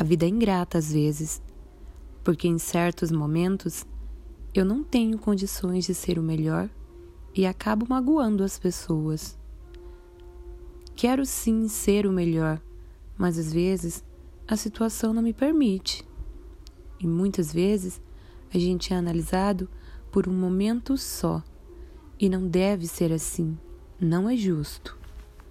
A vida é ingrata às vezes, porque em certos momentos eu não tenho condições de ser o melhor e acabo magoando as pessoas. Quero sim ser o melhor, mas às vezes a situação não me permite. E muitas vezes a gente é analisado por um momento só. E não deve ser assim. Não é justo.